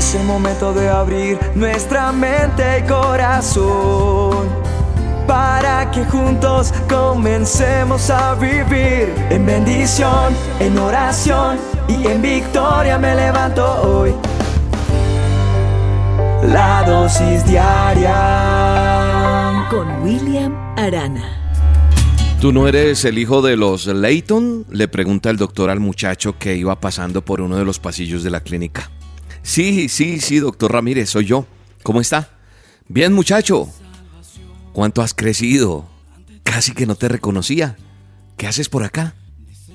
Es el momento de abrir nuestra mente y corazón para que juntos comencemos a vivir en bendición, en oración y en victoria me levanto hoy. La dosis diaria con William Arana. ¿Tú no eres el hijo de los Layton? Le pregunta el doctor al muchacho que iba pasando por uno de los pasillos de la clínica. Sí, sí, sí, doctor Ramírez, soy yo. ¿Cómo está? Bien, muchacho. ¿Cuánto has crecido? Casi que no te reconocía. ¿Qué haces por acá?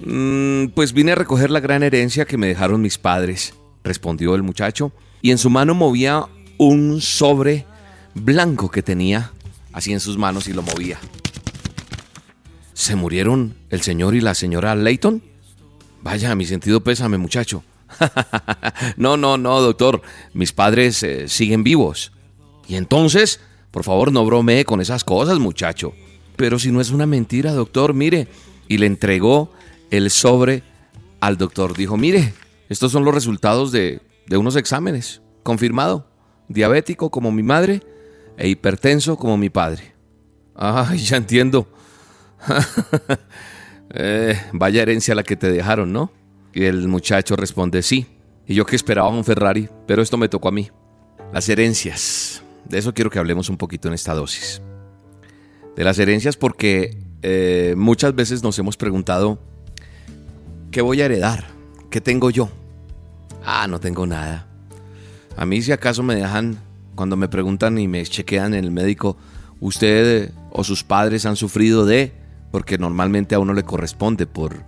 Mm, pues vine a recoger la gran herencia que me dejaron mis padres, respondió el muchacho, y en su mano movía un sobre blanco que tenía así en sus manos y lo movía. ¿Se murieron el señor y la señora Layton? Vaya, mi sentido pésame, muchacho. no, no, no, doctor. Mis padres eh, siguen vivos. Y entonces, por favor, no bromee con esas cosas, muchacho. Pero si no es una mentira, doctor, mire. Y le entregó el sobre al doctor. Dijo, mire, estos son los resultados de, de unos exámenes. Confirmado. Diabético como mi madre e hipertenso como mi padre. Ay, ya entiendo. Eh, vaya herencia la que te dejaron, ¿no? Y el muchacho responde, sí. Y yo que esperaba un Ferrari, pero esto me tocó a mí. Las herencias. De eso quiero que hablemos un poquito en esta dosis. De las herencias porque eh, muchas veces nos hemos preguntado, ¿qué voy a heredar? ¿Qué tengo yo? Ah, no tengo nada. A mí si acaso me dejan, cuando me preguntan y me chequean en el médico, usted o sus padres han sufrido de, porque normalmente a uno le corresponde por,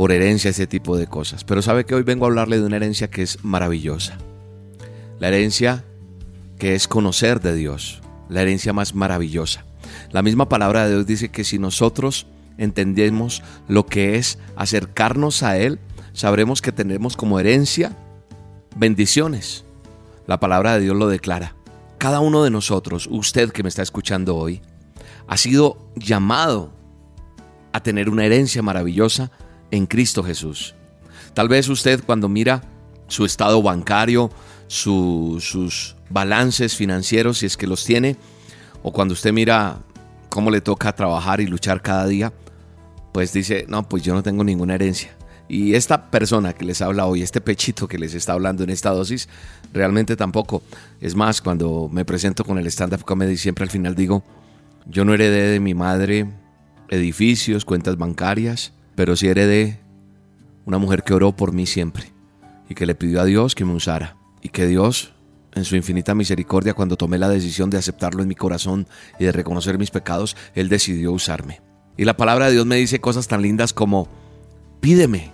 por herencia ese tipo de cosas. Pero sabe que hoy vengo a hablarle de una herencia que es maravillosa. La herencia que es conocer de Dios, la herencia más maravillosa. La misma palabra de Dios dice que si nosotros entendemos lo que es acercarnos a Él, sabremos que tenemos como herencia bendiciones. La palabra de Dios lo declara. Cada uno de nosotros, usted que me está escuchando hoy, ha sido llamado a tener una herencia maravillosa en Cristo Jesús. Tal vez usted cuando mira su estado bancario, sus balances financieros, si es que los tiene, o cuando usted mira cómo le toca trabajar y luchar cada día, pues dice, no, pues yo no tengo ninguna herencia. Y esta persona que les habla hoy, este pechito que les está hablando en esta dosis, realmente tampoco. Es más, cuando me presento con el stand-up comedy, siempre al final digo, yo no heredé de mi madre edificios, cuentas bancarias, pero sí heredé una mujer que oró por mí siempre y que le pidió a Dios que me usara. Y que Dios, en su infinita misericordia, cuando tomé la decisión de aceptarlo en mi corazón y de reconocer mis pecados, Él decidió usarme. Y la palabra de Dios me dice cosas tan lindas como, pídeme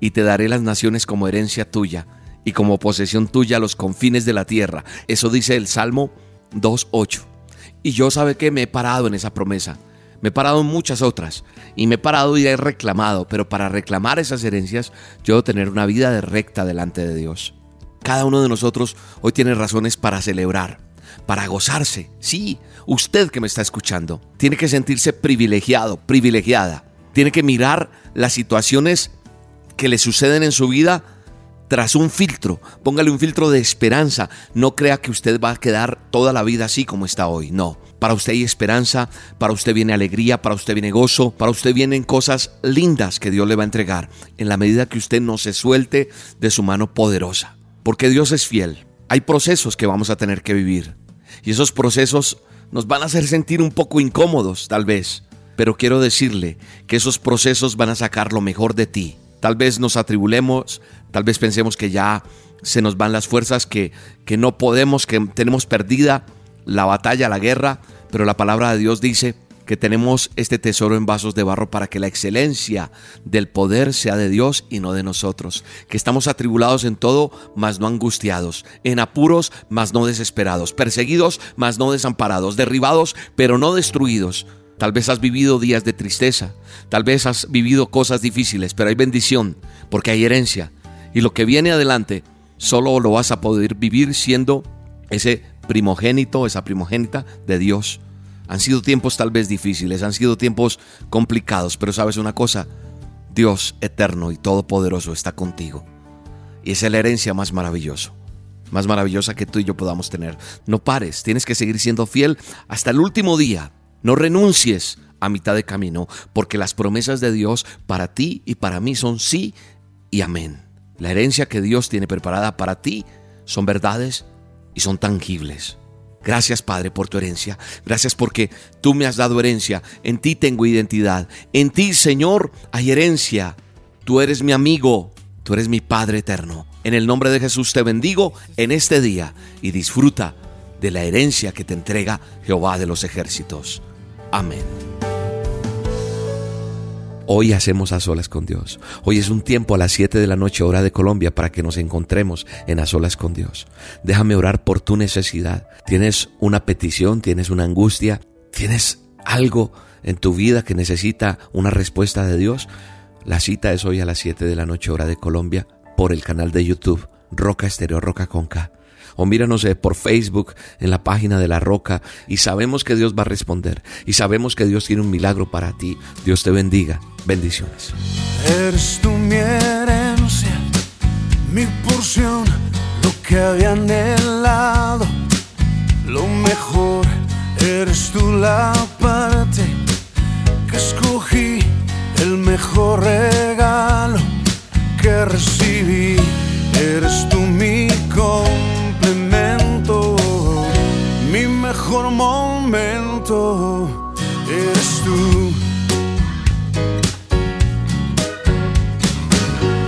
y te daré las naciones como herencia tuya y como posesión tuya los confines de la tierra. Eso dice el Salmo 2.8. Y yo sabe que me he parado en esa promesa. Me he parado en muchas otras y me he parado y he reclamado, pero para reclamar esas herencias yo debo tener una vida de recta delante de Dios. Cada uno de nosotros hoy tiene razones para celebrar, para gozarse. Sí, usted que me está escuchando, tiene que sentirse privilegiado, privilegiada. Tiene que mirar las situaciones que le suceden en su vida tras un filtro. Póngale un filtro de esperanza. No crea que usted va a quedar toda la vida así como está hoy. No. Para usted hay esperanza, para usted viene alegría, para usted viene gozo, para usted vienen cosas lindas que Dios le va a entregar en la medida que usted no se suelte de su mano poderosa. Porque Dios es fiel. Hay procesos que vamos a tener que vivir. Y esos procesos nos van a hacer sentir un poco incómodos, tal vez. Pero quiero decirle que esos procesos van a sacar lo mejor de ti Tal vez nos atribulemos, tal vez pensemos que ya se nos van las fuerzas, que, que no podemos, que tenemos perdida la batalla, la guerra, pero la palabra de Dios dice que tenemos este tesoro en vasos de barro para que la excelencia del poder sea de Dios y no de nosotros, que estamos atribulados en todo, mas no angustiados, en apuros, mas no desesperados, perseguidos, mas no desamparados, derribados, pero no destruidos, Tal vez has vivido días de tristeza, tal vez has vivido cosas difíciles, pero hay bendición porque hay herencia. Y lo que viene adelante solo lo vas a poder vivir siendo ese primogénito, esa primogénita de Dios. Han sido tiempos tal vez difíciles, han sido tiempos complicados, pero sabes una cosa, Dios eterno y todopoderoso está contigo. Y es la herencia más maravillosa, más maravillosa que tú y yo podamos tener. No pares, tienes que seguir siendo fiel hasta el último día. No renuncies a mitad de camino, porque las promesas de Dios para ti y para mí son sí y amén. La herencia que Dios tiene preparada para ti son verdades y son tangibles. Gracias Padre por tu herencia. Gracias porque tú me has dado herencia. En ti tengo identidad. En ti Señor hay herencia. Tú eres mi amigo. Tú eres mi Padre eterno. En el nombre de Jesús te bendigo en este día y disfruta de la herencia que te entrega Jehová de los ejércitos. Amén. Hoy hacemos a solas con Dios. Hoy es un tiempo a las 7 de la noche hora de Colombia para que nos encontremos en a solas con Dios. Déjame orar por tu necesidad. Tienes una petición, tienes una angustia, tienes algo en tu vida que necesita una respuesta de Dios. La cita es hoy a las 7 de la noche hora de Colombia por el canal de YouTube Roca Estéreo Roca Conca o míranos eh, por Facebook en la página de La Roca y sabemos que Dios va a responder y sabemos que Dios tiene un milagro para ti. Dios te bendiga. Bendiciones. Eres tú mi herencia, mi porción, lo que había anhelado, lo mejor. Eres tú la parte que escogí, el mejor regalo que recibí. Eres tú mi complemento, mi mejor momento. Eres tú.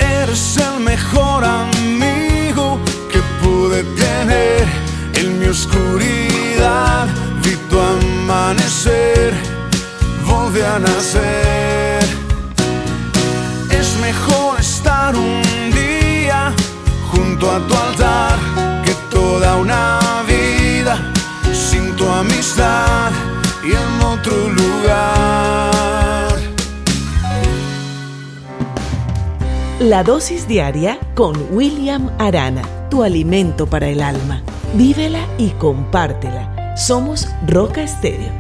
Eres el mejor amigo que pude tener en mi oscuridad. Vi tu amanecer, volví a nacer. Es mejor estar un a tu altar que toda una vida sin tu amistad y en otro lugar. La dosis diaria con William Arana, tu alimento para el alma. Vívela y compártela. Somos Roca Estéreo